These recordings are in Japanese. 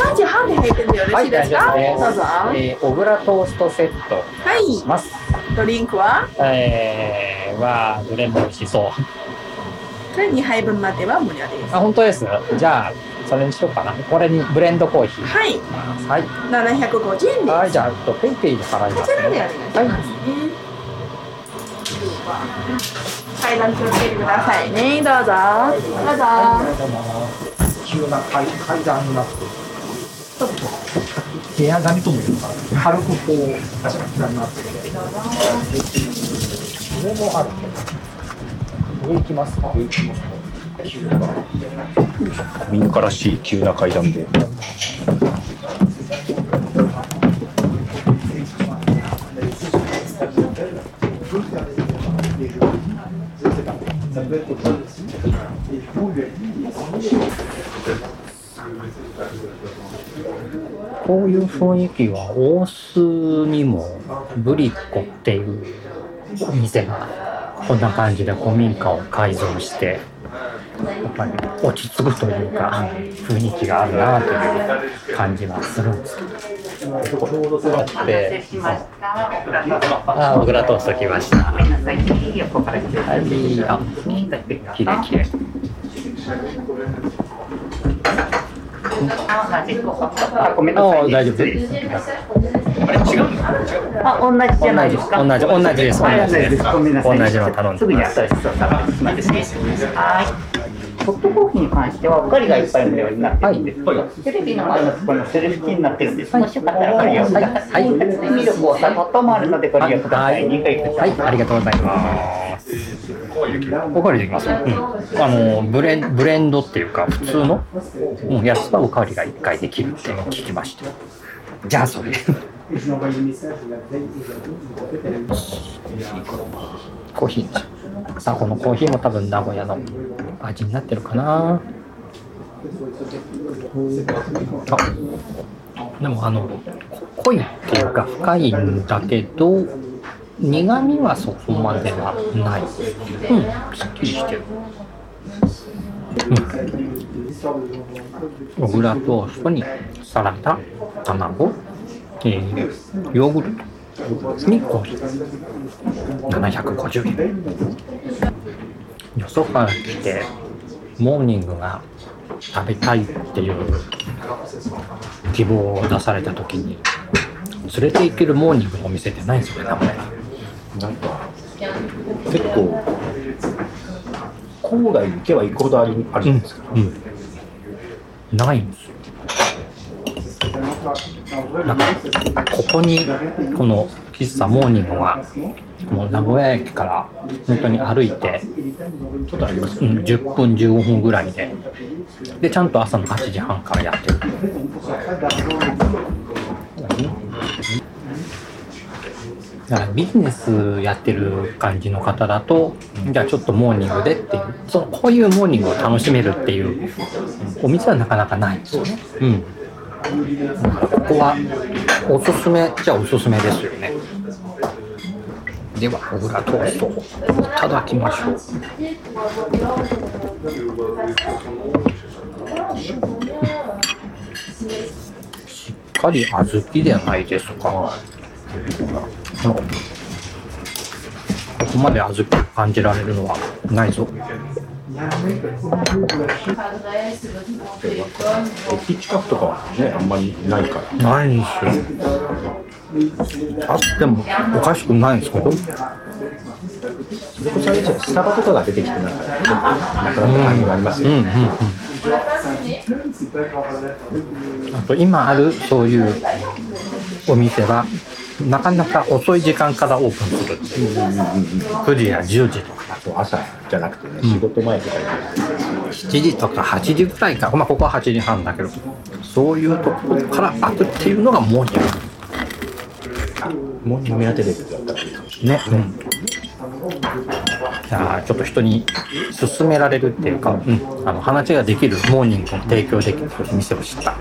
3時半で入ってんでよろしいです。か、どうぞ。はえー、小倉トーストセット。しい。ます。ドリンクは？えー、はどれも美味しそう。これ2杯分までは無料です。あ本当です。じゃあそれにしようかな。これにブレンドコーヒー。はい。はい。750円です。はいじゃあとペイペイで払いこますね。ちらでお願い。しますね階段気をつけてくださいね。どうぞ。どうぞ。急な階階段になって部屋紙ともいうか軽くこう確かになってる上もある上行きます。か上行きます。古民家らしい急な階段で。こういう雰囲気は大須にもブリッコっていうお店がこんな感じで古民家を改造してやっぱり落ち着くというか雰囲気があるなという感じはするんですけど。で、あ、小倉トースト来ました。はい、あ、きれいきれい。あ、ごめんなさい、あ、大丈夫？です。あ、同じじゃないですか？同じ同じですはい同じですの頼んですぐに新しいの頼んでますはい。ホットコーヒーに関しては、おかがいっぱい無料になってるんですけど、テレビの前のところのセルフキーになってるんです。もしよかったらご利用ください。はい。でミルク、お砂糖ともあるのでご利用ください。2回ください。はい、ありがとうございます。おかわりできます？うん、あのブレンブレンドっていうか普通の、うん、やつはおかわりが一回できるっていうのを聞きました。じゃあそれ。コーヒー。さあこのコーヒーも多分名古屋の味になってるかな。あ、でもあの濃いっていうか深いんだけど苦味はそこまではない。うん、すっきりしてる。うん。小倉トーストにサラダ、卵、えー、ヨーグルトにコーヒー。750円。よそから来て、モーニングが食べたいっていう希望を出された時に、連れて行けるモーニングのお店ってないん。ですよね、名古屋に。なんか、結構、郊外に行けば行くほどあるあるじゃないですか。うん、ないんですよ。なんかここにこの喫茶モーニングはもう名古屋駅から本当に歩いて、ちょっとありますうん、10分15分ぐらいででちゃんと朝の8時半からやってる。だからビジネスやってる感じの方だと、じゃあちょっとモーニングでっていうそのこういうモーニングを楽しめるっていうお店はなかなかないんですよね。うん。だからここはおすすめじゃあおすすめですよね。では小倉トーストをいただきましょう。しっかり小豆じゃないですか。うんここまで小豆を感じられるのはないぞ。駅近くとかはね、あんまりないから。ないんですよ。あってもおかしくないんですけど。それこそあれですよスタバとかが出てきてなんか、なくなった感じがありますよ。うんうんうん。あと今あるそういうお店はなかなか遅い時間からオープンするっていう。9時や10時とかそう朝じゃなくてね、仕事前とかに。7時とか8時ぐらいか。まあここは8時半だけど。そういうところから開くっていうのがモーニングもう目当てレベルだったらいいかもしれない。ね、じゃあちょっと人に勧められるっていうか、うん、あの話ができるモーニングを提供できる店を知った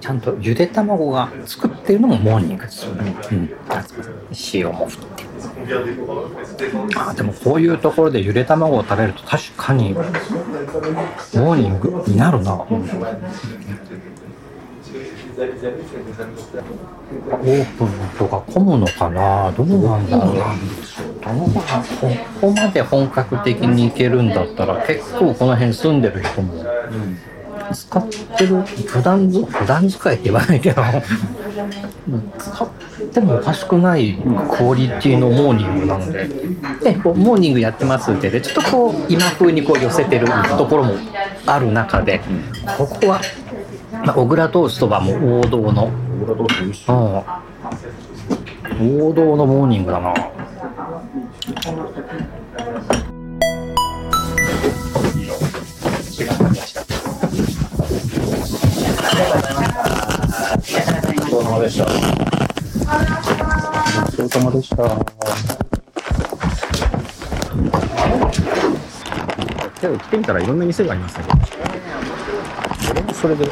ちゃんとゆで卵が作ってるのもモーニングですよね、うん、塩も振ってあでもこういうところでゆで卵を食べると確かにモーニングになるな、オープンとか混むのかなどうなんだろう。なここまで本格的にいけるんだったら結構この辺住んでる人も使ってる普段普段使いって言わないけど。使ってもおかしくないクオリティのモーニングなので。でこうモーニングやってますってでちょっとこう今風にこう寄せてるところもある中でここは、まあ、小倉トーストはもう王道の、俺はどうして美味しいうん、王道のモーニングだなごちそうさまでした。ごちそうさまでした。今日来てみたらいろんな店がありますね。それもそれで、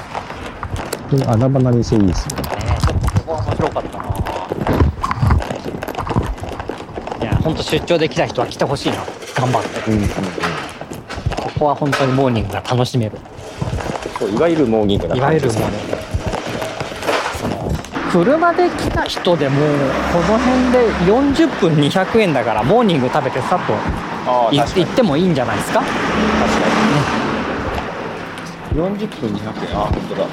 穴場な店いいですね。ここは面白かったないや本当出張で来た人は来てほしいな頑張ってうんうんうん。ここは本当にモーニングが楽しめるそういわゆるモーニングないわゆるモーニングその車で来た人でもこの辺で40分200円だからモーニング食べてさっとあ行って行ってもいいんじゃないですか？確かに。40分200円。あ、本当だ。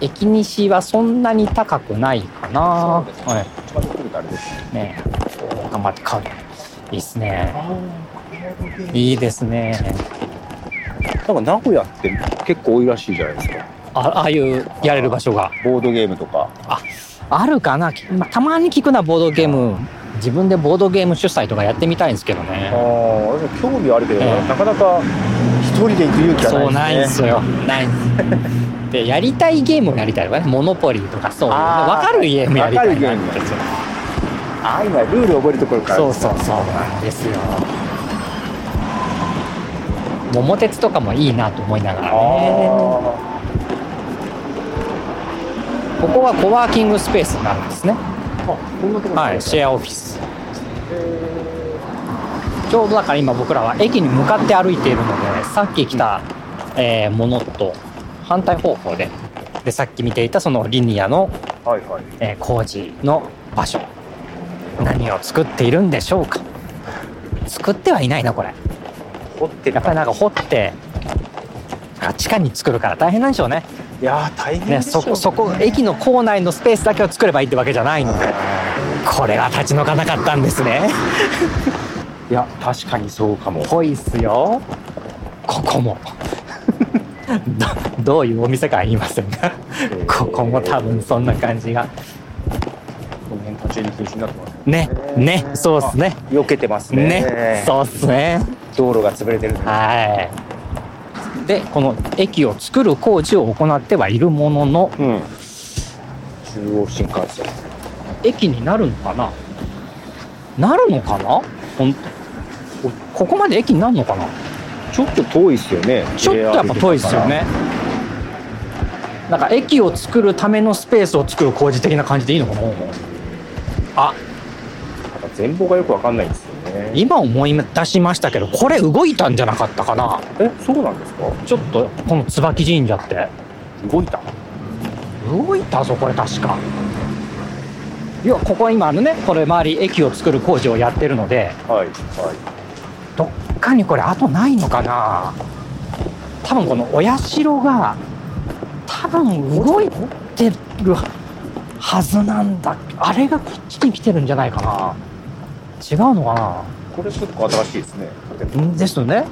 駅西はそんなに高くないかな。そうですね。はい。近づくるとあれですね。ねえ。頑張って買ういいっすね。いいですね。なんか名古屋って結構多いらしいじゃないですか。あああいうやれる場所が。ボードゲームとか。あるかな、まあ、たまに聞くなボードゲーム。自分でボードゲーム主催とかやってみたいんですけどあね。あ、俺も興味はあるけど、ええ。なかなか一人で行く勇気はそうないんですよ。ない。んですでやりたいゲームをやりたいとかねモノポリーとかそう分かるゲームやりたいなわかるゲームああ、今ルール覚えるところから。そうそうそうなんですよ。桃鉄とかもいいなと思いながらね。あここはコワーキングスペースになるんですね。はいシェアオフィス。ちょうどだから今僕らは駅に向かって歩いているのでさっき来た、えーものと反対方向ででさっき見ていたそのリニアの、はいはい。えー工事の場所。何を作っているんでしょうか。作ってはいないなこれ。掘ってやっぱりなんか掘ってあ地下に作るから大変なんでしょうね。いやー、大変ねでしょそこそこ駅の構内のスペースだけを作ればいいってわけじゃないのでこれは立ち退かなかったんですね。いや、確かにそうかも。ぽいっすよここも。どどういうお店かは言いませんが。ここも多分そんな感じが。この辺途中に禁止になってます。ねねそうっすね。避けてますね。ねそうっすね。道路が潰れてる。はい。でこの駅を作る工事を行ってはいるもののうん。中央新幹線。駅になるのかな？なるのかな？ほんこここまで駅になるのかな？ちょっと遠いですよね。ちょっとやっぱ遠いですよね。なんか駅を作るためのスペースを作る工事的な感じでいいのかなあ。全貌がよくわかんないんですよね。今思い出しましたけどこれ動いたんじゃなかったかな。え、そうなんですか？ちょっとこの椿神社って。動いた？動いたぞこれ確か。いやここ今あのねこれ周り駅を作る工事をやってるので。はい。はい。どっかにこれ後ないのかな？多分このお社が多分動いてるはずなんだ。あれがこっちに来てるんじゃないかな。違うのかこれ結構新しいですね。ですよね。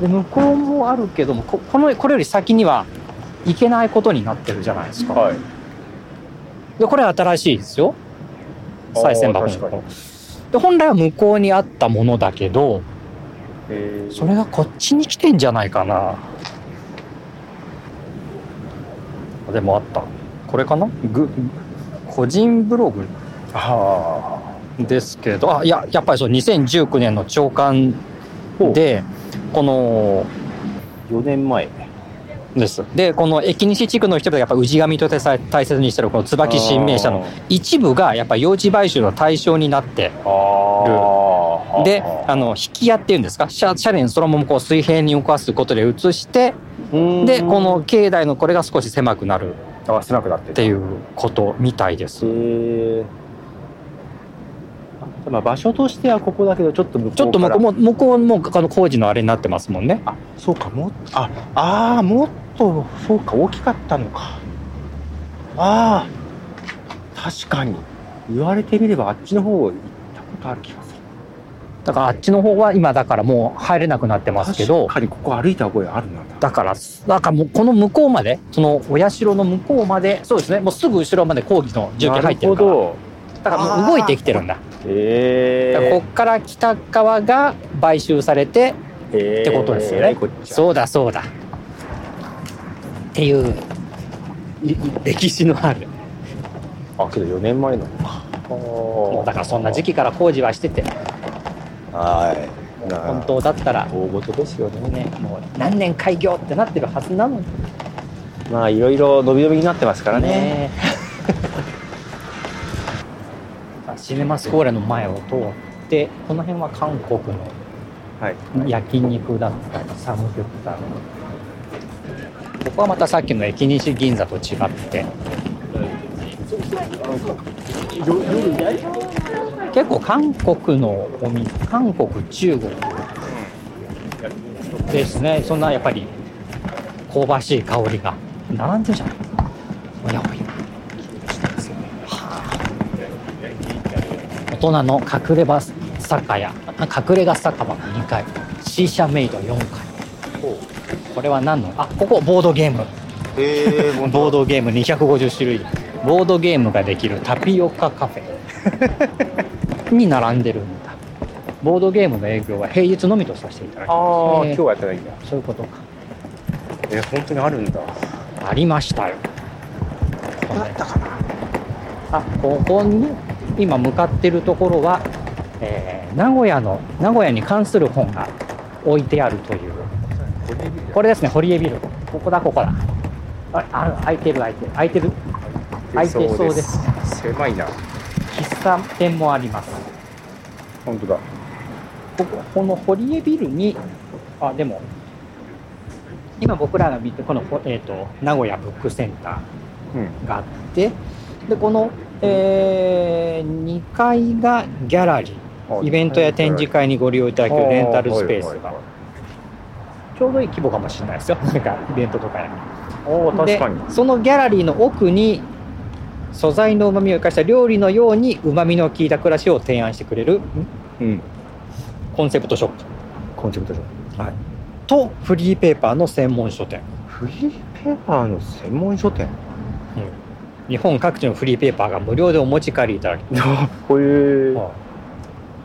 で向こうもあるけどもここのこれより先には行けないことになってるじゃないですか、はい。でこれ新しいですよ。賽銭箱あー確かに。で本来は向こうにあったものだけどえーそれがこっちに来てんじゃないかな。でもあった。これかな？ぐ個人ブログ？あですけど。あいややっぱりそう2019年の朝刊でこのあ4年前。です。でこの駅西地区の人々がやっぱ氏神として大切にしてるこの椿新名社の一部がやっぱ用地買収の対象になってああであの引き屋っていうんですか？車車輪そのままこう水平に動かすことで移してでこの境内のこれが少し狭くなる。あ狭くなってっていうことみたいです。まあ場所としてはここだけどちょっと向こうちょっと向こうも向こうもあの工事のあれになってますもんね。あそうかもっああーもっとそうか大きかったのか。ああ確かに。言われてみればあっちの方行ったことある気がだからあっちの方は今だからもう入れなくなってますけど確かにここ歩いた覚えあるな。だからだからもうこの向こうまでそのお社の向こうまでそうですねもうすぐ後ろまで工事の重機入ってるから。なるほだからもう動いてきてるんだ。どへだからこえっから北側が買収されてえってことですよね。そうだそうだ。っていうい歴史のある。あけど4年前なのか。だからそんな時期から工事はしててはい。な本当だったら。大事ですよね。ねもう何年開業ってなってるはずなのに。まあいろいろ伸び伸びになってますからね。ね。シネマスコーレの前を通ってこの辺は韓国のはい。焼肉だったりサムギョプサル。ここはまたさっきの駅西銀座と違って結構韓国のお店韓国中国ですね。そんなやっぱり香ばしい香りが。並んでるじゃないおやおやはあ大人の隠れ場酒屋。あ隠れ家酒場の2階。シーシャメイド4階。これは何の？あここボードゲーム。えー、ボードゲーム250種類。ボードゲームができるタピオカカフェに並んでるんだ。ボードゲームの営業は平日のみとさせていただきああ、ます、今日はやってないんだ。そういうことか。え本当にあるんだ。ありましたよ。あったかな。あここに今向かってるところは、えー名古屋の名古屋に関する本が置いてあるという。これですね堀江ビル。ここだここだ。ああ開いてる開いてる。開いてる。開いてそうです。狭いな喫茶店もあります。本当だ。こここの堀江ビルにあでも今僕らが見てこの、ほえー、と名古屋ブックセンタうんーがあってでこの、え2階がギャラリー。イベントや展示会にご利用いただけるレンタルスペースが。ちょうどいい規模かもしれないですよ。なんかイベントとかやおお確でかに。そのギャラリーの奥に素材のうまみを生かした料理のようにうまみの効いた暮らしを提案してくれるうん。コンセプトショップ。コンセプトショップ。はいとフリーペーパーの専門書店。フリーペーパーの専門書店？日本各地のフリーペーパーが無料でお持ち帰りいただける。こういう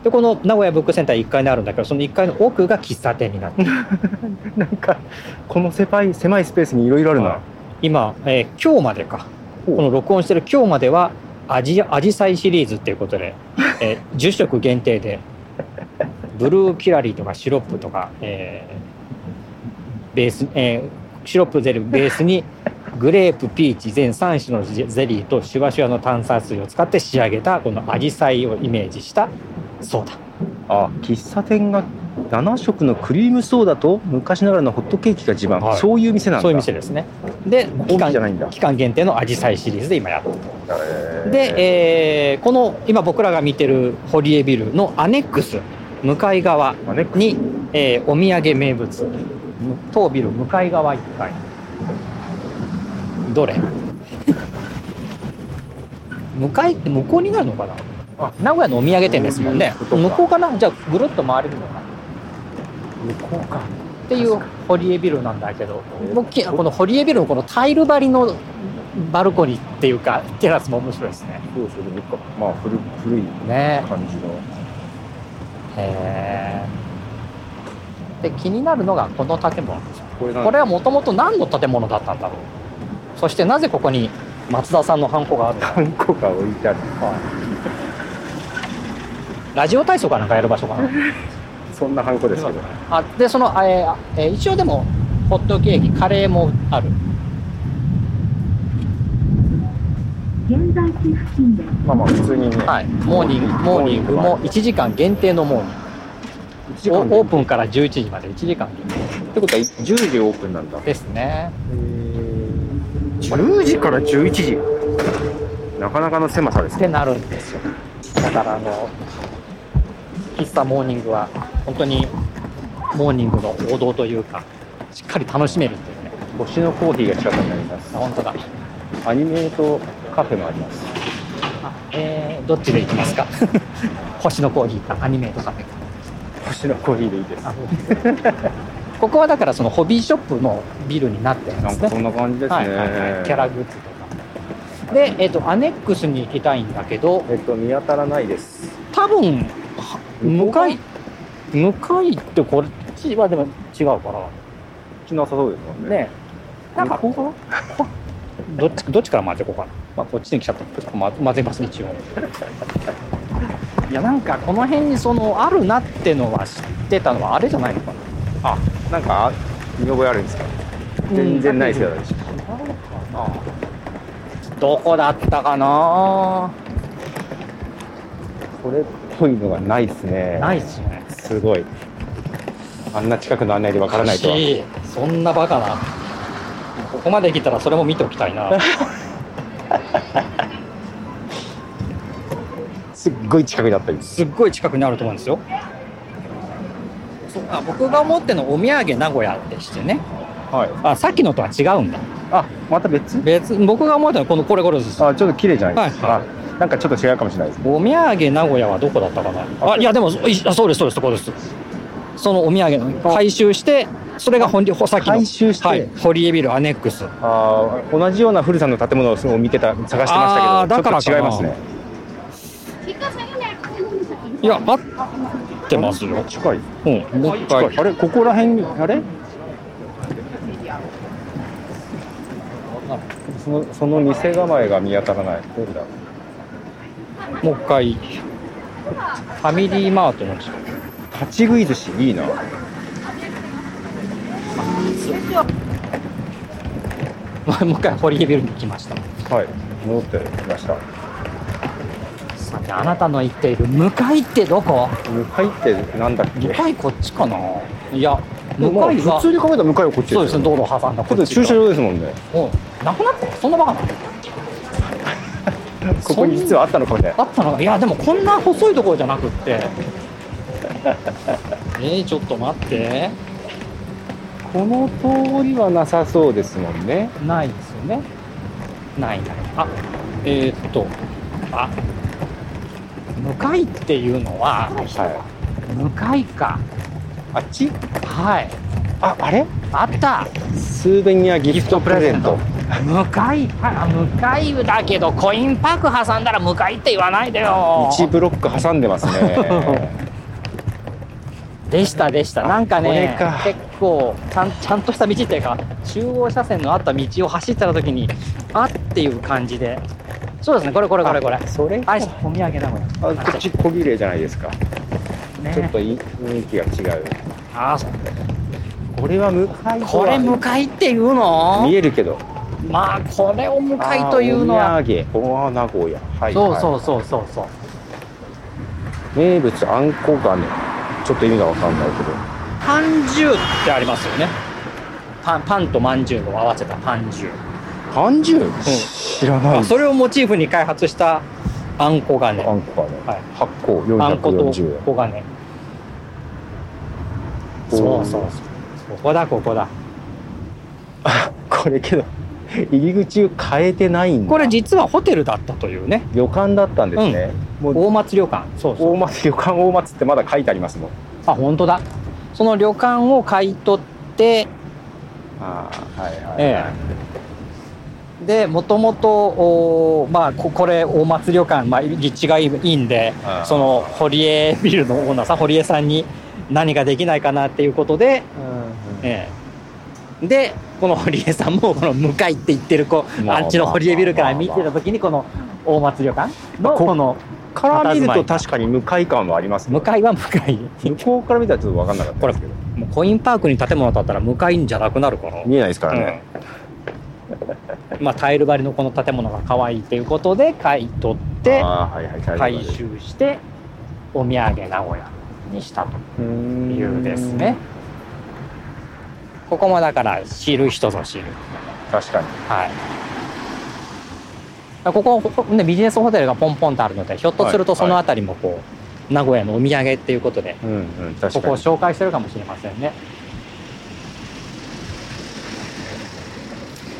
でこの名古屋ブックセンター1階にあるんだけどその1階の奥が喫茶店になってる。なんかこの狭い狭いスペースにいろいろあるな、はい今、えー今日までかこの録音してる今日まではアジアジサイシリーズっていうことで、えー10色限定でブルーキラリーとかシロップとか、えーベース、えーシロップゼリーベースにグレープピーチ全3種のゼリーとシュワシュワの炭酸水を使って仕上げたこのアジサイをイメージしたソーダあ喫茶店が7色のクリームソーダと昔ながらのホットケーキが自慢、はい。そういう店なんだ。そういう店ですね。でコーヒーじゃないんだ。期間限定のアジサイシリーズで今やってる。で、えーこの今僕らが見てる堀江ビルのアネックス向かい側に、えーお土産名物当ビル向かい側1階どれ？向かいって向こうになるのかな？あ。名古屋のお土産店ですもんね。向こうかな？じゃあぐるっと回れるのか向こうか。っていう堀江ビルなんだけど。この堀江ビルのこのタイル張りのバルコニーっていうかテラスも面白いですね。そうそうでまあ古古いね感じの。へえで気になるのがこの建物です。これこれはもともと何の建物だったんだろう。そしてなぜここに松田さんのハンコがあるのか。何個か置いてある。ラジオ体操かなんかやる場所かなそんなハンコですけど。あでその、えーえー一応でもホットケーキカレーもある。現在地付近で。まあまあ普通にね、はい。モーニングモーニング。も1時間限定のモーニン1時間グオオープンから11時まで1時間限ってことは10時オープンなんだ。定ですね。10時から11時。なかなかの狭さですね。ってなるんですよ。だからあの喫茶モーニングは本当にモーニングの王道というかしっかり楽しめるっていうね。星のコーヒーが近くになります。あ本当だ。アニメートカフェもあります。あえー、どっちで行きますか？星のコーヒーかアニメートカフェか。星のコーヒーでいいです。あ ここはだからそのホビーショップのビルになってるんですねそんな感じですね、はいはいはい、キャラグッズとか。で、えっとアネックスに行きたいんだけどえっと見当たらないです。多分は向かい向かいってこっちはでも違うから。こっちなさそうですもんね。ね。なんかここ どっちどっちから混ぜこうかな、まあ、こっちに来ちゃったちょっと混混ぜます一応。いやなんかこの辺にそのあるなってのは知ってたのはあれじゃないのかな。あ。なんか見覚えあるんですか？全然ないですよ、私。どこだったかな？これっぽいのがないですね。ないっすね。すごい。あんな近くの案内でわからないとは。そんなバカな。ここまで来たらそれも見ておきたいな。すっごい近くにあったり。すっごい近くにあると思うんですよ。あ僕が思ってるのお土産名古屋でしてね。はい。あさっきのとは違うんだ。あまた別？別。僕が思ってるのはこのこれこれです。あちょっと綺麗じゃないですか、はいあなんかちょっと違うかもしれないですお土産名古屋はどこだったかな？あいやでもいあそうですそうですそこです。そのお土産の回収してそれが本さっきの回収して？はい、堀江ビルアネックス。あー同じような古さの建物を見てた探してましたけどだから違いますね。いや合ってますよ。近い。うん。もう一回近い。あれ？ここら辺にあれ？そのその店構えが見当たらない。どれだ？もう一回。ファミリーマートの立ち食い寿司いいな。もう一回堀江ビルに来ました。はい戻ってきました。さてあなたの言っている向かいってどこ？向かいってなんだっけ？向かいこっちかな？いや向まあかいは普通に考えたら向かいはこっちですよそうですね道路挟んだこっち駐車場ですもんね。うんなくなったそんなバカなここに実はあったのかもしれない。あったのか？いやでもこんな細いところじゃなくって。えー、ちょっと待って。この通りはなさそうですもんね。ないですよね。ないない。あえー、っとあ向かいっていうのははい。向かいか。あっち？はい。ああれ？あった。スーベニアギフトプレゼント向かいあ向かいだけどコインパーク挟んだら向かいって言わないでよ。1ブロック挟んでますね。でしたでした。なんかね結構ちゃんちゃんとした道っていうか中央車線のあった道を走ってた時にあっていう感じで。そうですねこれこれこれこれ。あそれはいお土産だこれあこっち小綺麗じゃないですか、ね。ちょっと雰囲気が違う。あそう。これは向かいこれ向かいっていうの？見えるけどまあこれを向かいというのはお土産。おー名古屋。はいそうそううそうそうそう。名物あんこがねちょっと意味がわかんないけど。パンジューってありますよね。パンパンとまんじゅうを合わせたパンジュー。パンジュ知らない。あそれをモチーフに開発したあんこがね。あんこがね、はい。発行あんこと440円こがね。そうそうそう。ここだここだ。これけど入り口を変えてないんだ。これ実はホテルだったというね。旅館だったんですね、もう大松旅館。そうそう。大松旅館大松ってまだ書いてありますもん。あ本当だ。その旅館を買い取ってああはいはい、はい。えでもともとおまあここれ大松旅館、まあ、立地がいいんでその堀江ビルのオーナーさん堀江さんに何ができないかなっていうことで、ええでこの堀江さんもこの向かいって言ってるこう、まああっちの堀江ビルから見てた時にこの大松旅館のここのから見ると確かに向かい感はありますね。向かいは向かい。向こうから見たらちょっと分かんなかったですけど。もうコインパークに建物建ったら向かいんじゃなくなるから、見えないですからね、うん。まあタイル張りのこの建物が可愛いということで買い取って回収してお土産名古屋にしたというですねここもだから知る人ぞ知る。確かに。はい。ここ、ほね、ビジネスホテルがポンポンとあるのでひょっとするとはいその辺りもこう、名古屋のお土産っていうことでうんうんここを紹介してるかもしれませんね。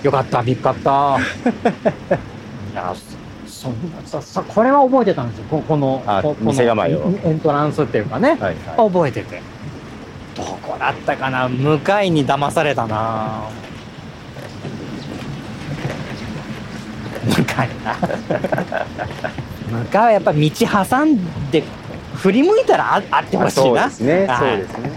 よかった見つかった。いやそそんなささこれは覚えてたんですよ。ここのあここのエントランスっていうかね、はいはい。覚えててどこだったかな？向かいに騙されたな。向かいな。向かいはやっぱ道挟んで振り向いたらああってほしいそうなですね。はい。そうですね。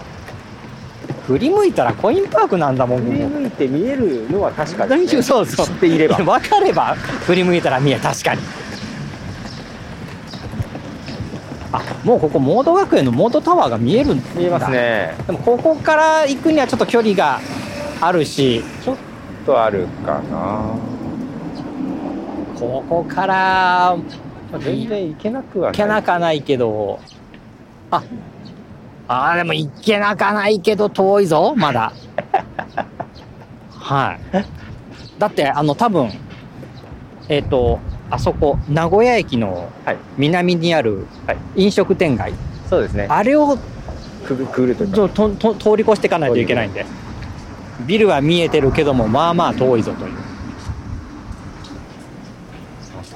振り向いたらコインパークなんだもん振り向いて見えるのは確かに、ね、そうそう。知っていれば。分かれば振り向いたら見え確かにあもうここモード学園のモードタワーが見えるんだ。見えますね。でもここから行くにはちょっと距離があるし。ちょっとあるかな。ここから全然行けなくはない。行けなかないけど。ああーでも行けなかないけど遠いぞまだ。はい。だってあの多分えっ、とあそこ名古屋駅のはい。南にあるはい。飲食店街、そうですね。あれをくぐくぐるというか。ととと通り越していかないといけないんでビルは見えてるけどもまあまあ遠いぞという。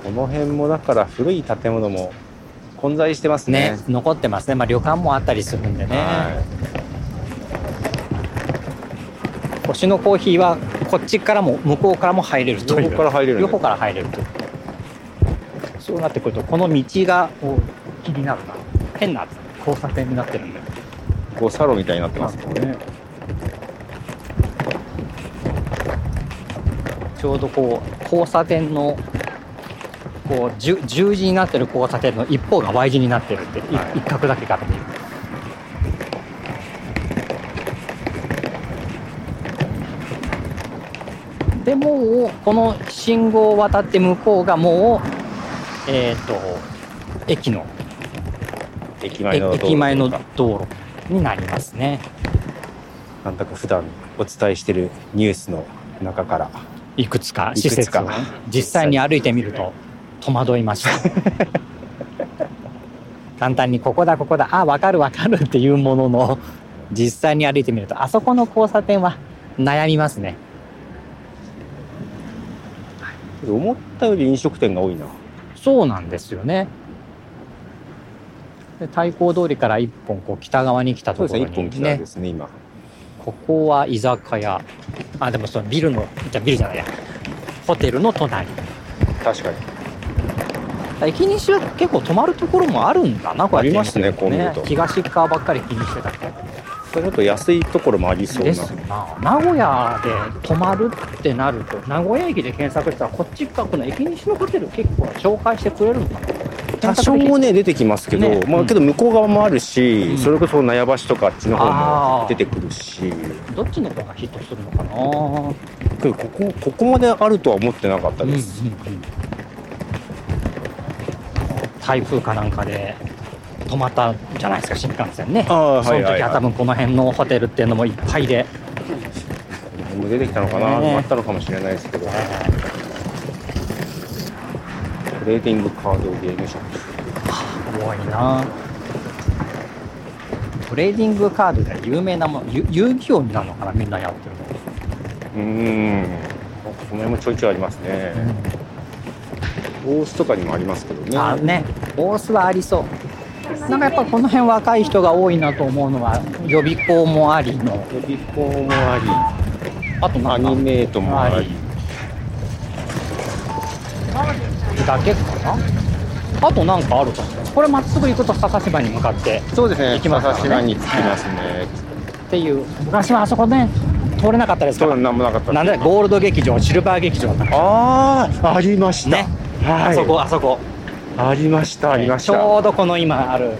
この辺もだから古い建物も混在してますね。ね残ってますね。まあ旅館もあったりするんでね、は星のコーヒーはこっちからも向こうからも入れるという。両方から入れる両方から入れるというそうなってくるとこの道がこう気になるな。変な交差点になってるんでいこうサロみたいになってますもんね。ちょうどこう交差点のこう十十字になってる交差点の一方が Y 字になってるって、いはい。一角だけから見るでもうこの信号を渡って向こうがもうえっ、と駅の駅前の駅前の道路になりますね。なんだか普段お伝えしてるニュースの中から。いくつか施設をね実際に歩いてみると戸惑いました。簡単にここだここだあ分かる分かるっていうものの実際に歩いてみるとあそこの交差点は悩みますね。思ったより飲食店が多いなそうなんですよね。で太閤通りから一本こう北側に来たそうところにですね一本北ですね今。ここは居酒屋。あでもそのビルのじゃビルじゃないや。ホテルの隣。確かに。駅西は結構泊まるところもあるんだなこうやってありますねこう見ると。東側ばっかり気にしてたけどこれちょっと安いところもありそうな。です。な名古屋で泊まるってなると名古屋駅で検索したらこっちかこの駅西のホテル結構紹介してくれるんだ。多少ね出てきますけど、ね。うん。まあけど向こう側もあるし、うん。それこそ納屋橋とかあっちの方も出てくるし。どっちの方がヒットするのかな。けどここここまであるとは思ってなかったです、うんうんうん。台風かなんかで止まったんじゃないですか新幹線ね。その時は多分この辺のホテルっていうのもいっぱいで、出てきたのかな、ねあったのかもしれないですけど、トレーディングカードゲームショップ。多いな。トレーディングカードで有名なものゆ遊戯王になるのかなみんなやってるの。うーん。この辺もちょいちょいありますね、大須とかにもありますけどね。あね。大須はありそうなんかやっぱこの辺若い人が多いなと思うのは予備校もありの。予備校もあり。アあとなんか。ニメートもあり。だけかな。あとなんかあるかこれまっすぐ行くと笹島に向かってそうですね。行きますからね。笹島に着きますね。っていう。昔はあそこね通れなかったですから。なんもなかったなんでゴールド劇場シルバー劇場ああありました。ね。はい。あそこあそこありましたありましちょたうどこの今ある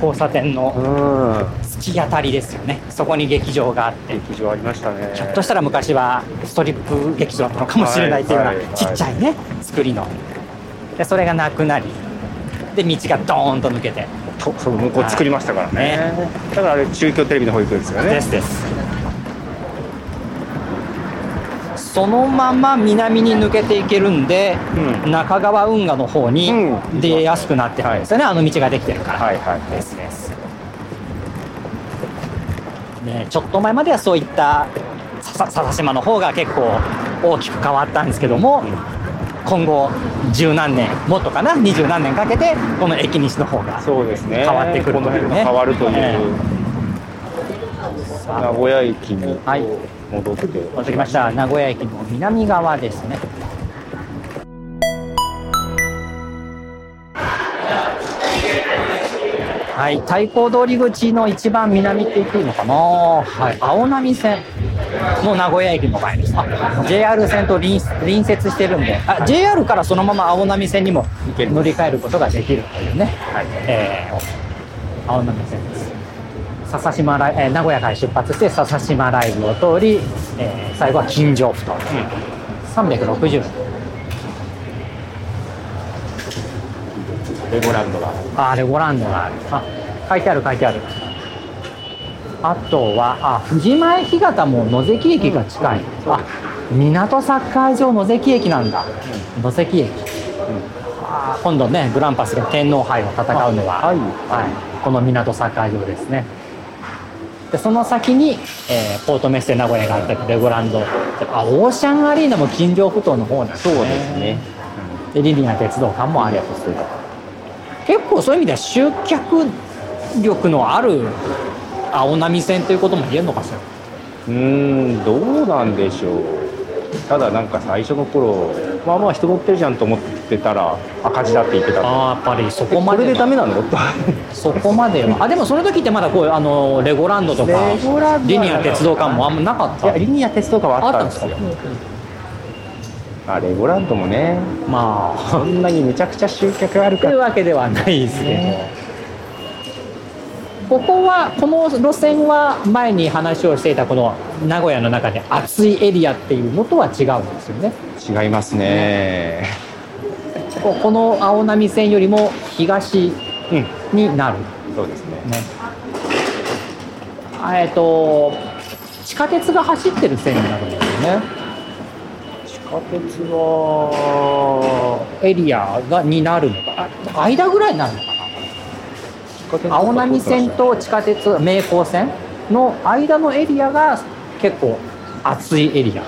交差点のうん。突き当たりですよね。そこに劇場があって。劇場ありましたね。ひょっとしたら昔はストリップ劇場だったのかもしれないっていうようなはいはいはい。ちっちゃいね作りの。でそれがなくなりで道がドーンと抜けて。とそう向こう作りましたからね。だからあれ中京テレビの保育園ですよね。ですですそのまま南に抜けていけるんで、うん。中川運河の方にうん。出やすくなってるんですよね、あの道ができてるから、はいはい。ですです。ねちょっと前まではそういったさ笹島の方が結構大きく変わったんですけども、今後十何年もっとかな？二十何年かけてこの駅西の方がそうですね。変わってくることのいうね。辺が変わるという、え名古屋駅にはい。戻って、戻ってきました。名古屋駅の南側ですね。はい。太鼓通り口の一番南って言っていいのかな？はい。青波線。の名古屋駅の前です。あ JR 線と隣隣接してるんで。あ JR からそのまま青波線にも乗り換えることができるというね、はい。えー青波線です笹島ライ、えー名古屋から出発して笹島ライブを通り、えー最後は金城府と、360円レゴランドがあーレゴランドがある。あ書いてある書いてある。あとはあ藤前干潟も野関駅が近い、あ港サッカー場野関駅なんだ、野関駅、今度ねグランパスが天皇杯を戦うのは、はい。はい、この港サッカー場ですねでその先に、えーポートメッセ名古屋があったりレゴランド。あオーシャンアリーナも金城埠頭の方なんですね。そうですね。でリニア鉄道館もあり結構そういう意味では集客力のある青波線ということも言えるのかしら？うーんどうなんでしょう。ただなんか最初の頃まあまあ人乗ってるじゃんと思ってたら赤字だって言ってた。ああやっぱりそこまこれでダメなのとそこまではあでもその時ってまだこうあのレゴランドとかレゴランドは。リニア鉄道館もあんまなかった？いやリニア鉄道館はあったんですよ。あレゴランドもねまあ。そんなにめちゃくちゃ集客あるか。というわけではないですけど、ここはこの路線は前に話をしていたこの名古屋の中で暑いエリアっていうのとは違うんですよね。違いますね。ここの青波線よりも東うん。になる。そうですね。ね。あえっと地下鉄が走ってる線になるんですよね。地下鉄はエリアがになるのか。あ間ぐらいになるのか青波線と地下鉄名高線の間のエリアが結構暑いエリア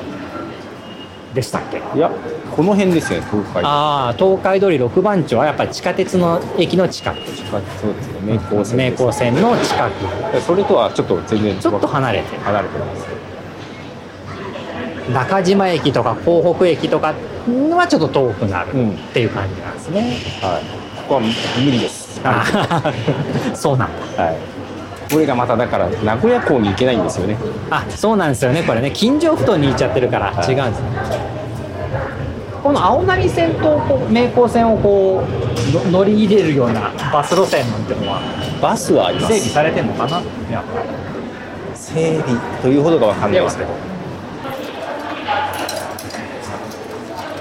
でしたっけ？いやこの辺ですよね東海ああ東海通り6番町はやっぱり地下鉄の駅の近く。そうですね名高線名高線の近く。それとはちょっと全然ちょっと離れてる。離れてます中島駅とか港北駅とかはちょっと遠くなるうんっていう感じなんですね、はい。ここは無理ですあー そうなんだ。はい。これがまただから名古屋港に行けないんですよね。あそうなんですよね。これね。近所布団に行っちゃってるから。はい。違うんですね、この青波線とこう名高線をこうの乗り入れるようなバス路線なんてのはバスはあります。整備されてるのかな？や。っ整備というほどがわかんないですけど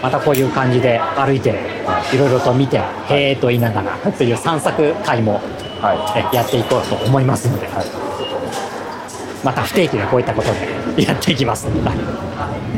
またこういう感じで歩いていろいろと見て「へえ」と言いながらという散策会もやっていこうと思いますので、また不定期でこういったことでやっていきます。はい